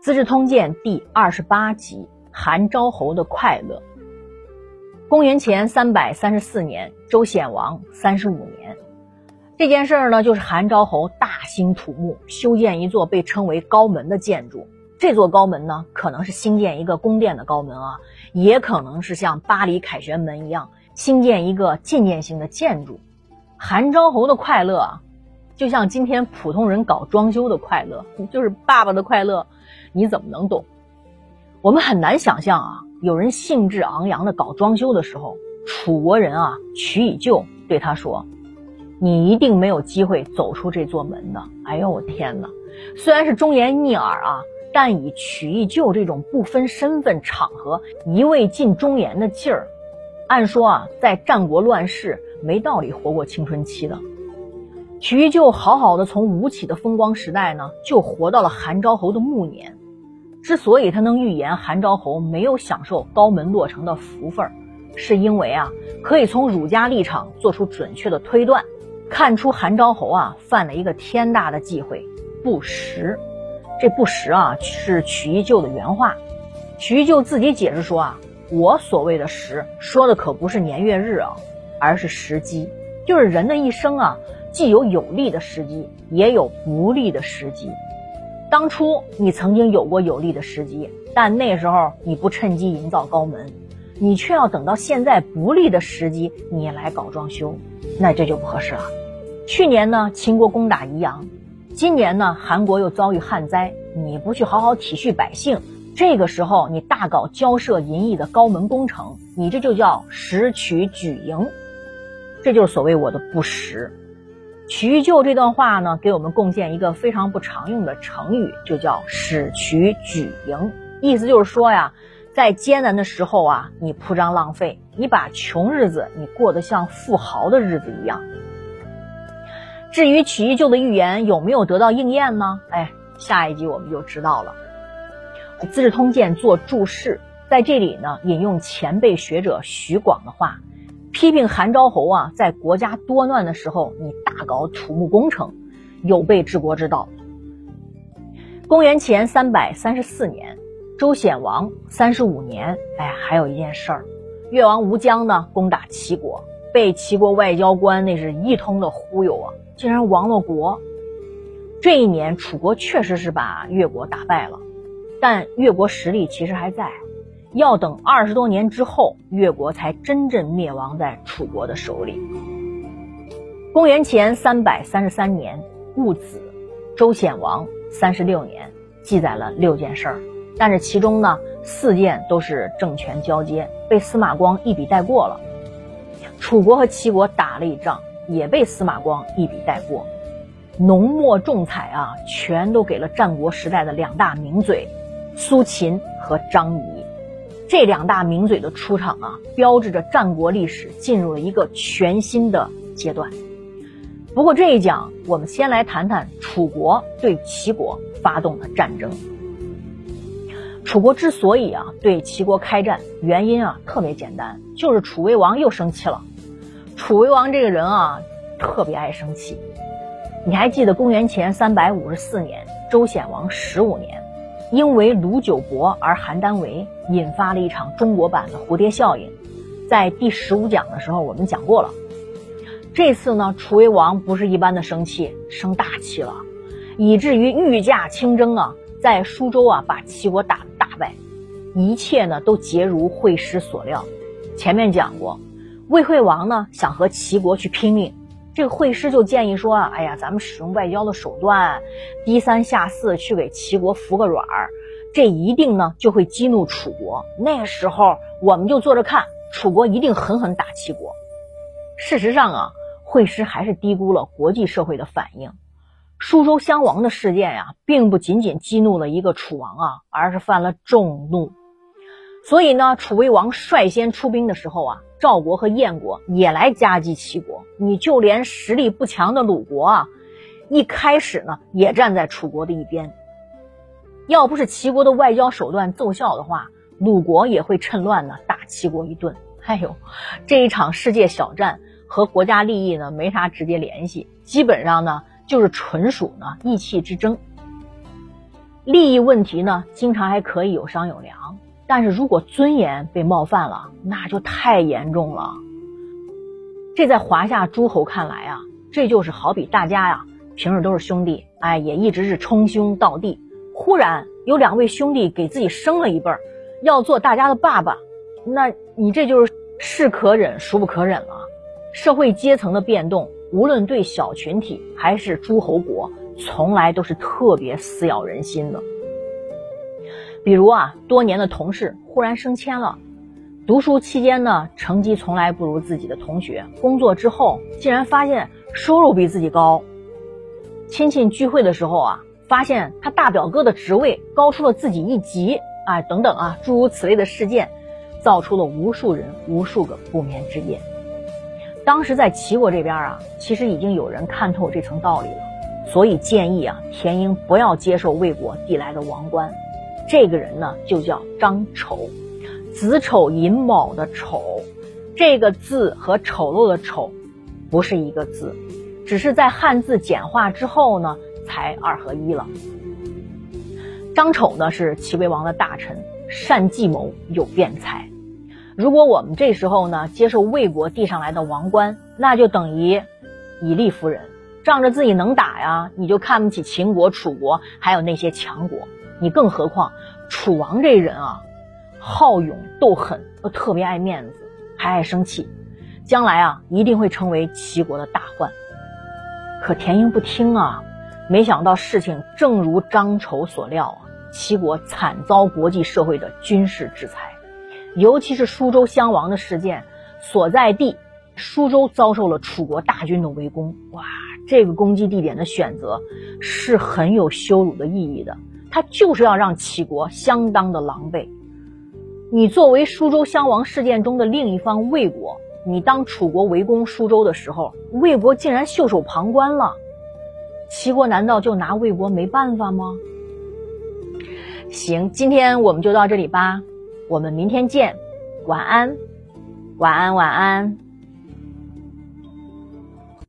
《资治通鉴》第二十八集：韩昭侯的快乐。公元前三百三十四年，周显王三十五年，这件事儿呢，就是韩昭侯大兴土木，修建一座被称为高门的建筑。这座高门呢，可能是兴建一个宫殿的高门啊，也可能是像巴黎凯旋门一样兴建一个纪念性的建筑。韩昭侯的快乐，就像今天普通人搞装修的快乐，就是爸爸的快乐。你怎么能懂？我们很难想象啊，有人兴致昂扬的搞装修的时候，楚国人啊，曲以旧对他说：“你一定没有机会走出这座门的。”哎呦，我天哪！虽然是忠言逆耳啊，但以曲义旧这种不分身份场合一味尽忠言的劲儿，按说啊，在战国乱世没道理活过青春期的。曲义旧好好的从吴起的风光时代呢，就活到了韩昭侯的暮年。之所以他能预言韩昭侯没有享受高门落成的福分，是因为啊，可以从儒家立场做出准确的推断，看出韩昭侯啊犯了一个天大的忌讳——不食。这不食啊，是曲一旧的原话。曲一旧自己解释说啊，我所谓的食，说的可不是年月日啊，而是时机，就是人的一生啊，既有有利的时机，也有不利的时机。当初你曾经有过有利的时机，但那时候你不趁机营造高门，你却要等到现在不利的时机你来搞装修，那这就不合适了。去年呢，秦国攻打宜阳，今年呢，韩国又遭遇旱灾，你不去好好体恤百姓，这个时候你大搞交涉淫逸的高门工程，你这就叫拾取举营，这就是所谓我的不实。曲义旧这段话呢，给我们贡献一个非常不常用的成语，就叫使渠举盈。意思就是说呀，在艰难的时候啊，你铺张浪费，你把穷日子你过得像富豪的日子一样。至于曲义旧的预言有没有得到应验呢？哎，下一集我们就知道了。《资治通鉴》做注释，在这里呢，引用前辈学者徐广的话。批评韩昭侯啊，在国家多乱的时候，你大搞土木工程，有悖治国之道。公元前三百三十四年，周显王三十五年，哎，还有一件事儿，越王吴江呢攻打齐国，被齐国外交官那是一通的忽悠啊，竟然亡了国。这一年，楚国确实是把越国打败了，但越国实力其实还在。要等二十多年之后，越国才真正灭亡在楚国的手里。公元前三百三十三年戊子，周显王三十六年，记载了六件事儿，但是其中呢，四件都是政权交接，被司马光一笔带过了。楚国和齐国打了一仗，也被司马光一笔带过。浓墨重彩啊，全都给了战国时代的两大名嘴，苏秦和张仪。这两大名嘴的出场啊，标志着战国历史进入了一个全新的阶段。不过这一讲，我们先来谈谈楚国对齐国发动的战争。楚国之所以啊对齐国开战，原因啊特别简单，就是楚威王又生气了。楚威王这个人啊，特别爱生气。你还记得公元前三百五十四年，周显王十五年。因为卢九伯而邯郸围，引发了一场中国版的蝴蝶效应。在第十五讲的时候，我们讲过了。这次呢，楚威王不是一般的生气，生大气了，以至于御驾亲征啊，在舒州啊把齐国打大败。一切呢都皆如惠师所料。前面讲过，魏惠王呢想和齐国去拼命。这个会师就建议说啊，哎呀，咱们使用外交的手段，低三下四去给齐国服个软儿，这一定呢就会激怒楚国。那时候我们就坐着看，楚国一定狠狠打齐国。事实上啊，会师还是低估了国际社会的反应。舒州襄王的事件呀，并不仅仅激怒了一个楚王啊，而是犯了众怒。所以呢，楚威王率先出兵的时候啊。赵国和燕国也来夹击齐国，你就连实力不强的鲁国啊，一开始呢也站在楚国的一边。要不是齐国的外交手段奏效的话，鲁国也会趁乱呢打齐国一顿。哎呦，这一场世界小战和国家利益呢没啥直接联系，基本上呢就是纯属呢意气之争。利益问题呢，经常还可以有商有量，但是如果尊严被冒犯了，那就太严重了。这在华夏诸侯看来啊，这就是好比大家呀，平日都是兄弟，哎，也一直是称兄道弟，忽然有两位兄弟给自己生了一辈儿，要做大家的爸爸，那你这就是是可忍孰不可忍了。社会阶层的变动，无论对小群体还是诸侯国，从来都是特别撕咬人心的。比如啊，多年的同事忽然升迁了，读书期间呢，成绩从来不如自己的同学，工作之后竟然发现收入比自己高。亲戚聚会的时候啊，发现他大表哥的职位高出了自己一级，啊，等等啊，诸如此类的事件，造出了无数人无数个不眠之夜。当时在齐国这边啊，其实已经有人看透这层道理了，所以建议啊，田婴不要接受魏国递来的王冠。这个人呢，就叫张丑，子丑寅卯的丑，这个字和丑陋的丑不是一个字，只是在汉字简化之后呢，才二合一了。张丑呢是齐威王的大臣，善计谋，有辩才。如果我们这时候呢接受魏国递上来的王冠，那就等于以力服人，仗着自己能打呀，你就看不起秦国、楚国，还有那些强国。你更何况楚王这人啊，好勇斗狠，又特别爱面子，还爱生气，将来啊一定会成为齐国的大患。可田婴不听啊，没想到事情正如张丑所料啊，齐国惨遭国际社会的军事制裁。尤其是舒州襄王的事件所在地，舒州遭受了楚国大军的围攻。哇，这个攻击地点的选择是很有羞辱的意义的，他就是要让齐国相当的狼狈。你作为苏州襄王事件中的另一方魏国，你当楚国围攻苏州的时候，魏国竟然袖手旁观了，齐国难道就拿魏国没办法吗？行，今天我们就到这里吧。我们明天见，晚安，晚安，晚安。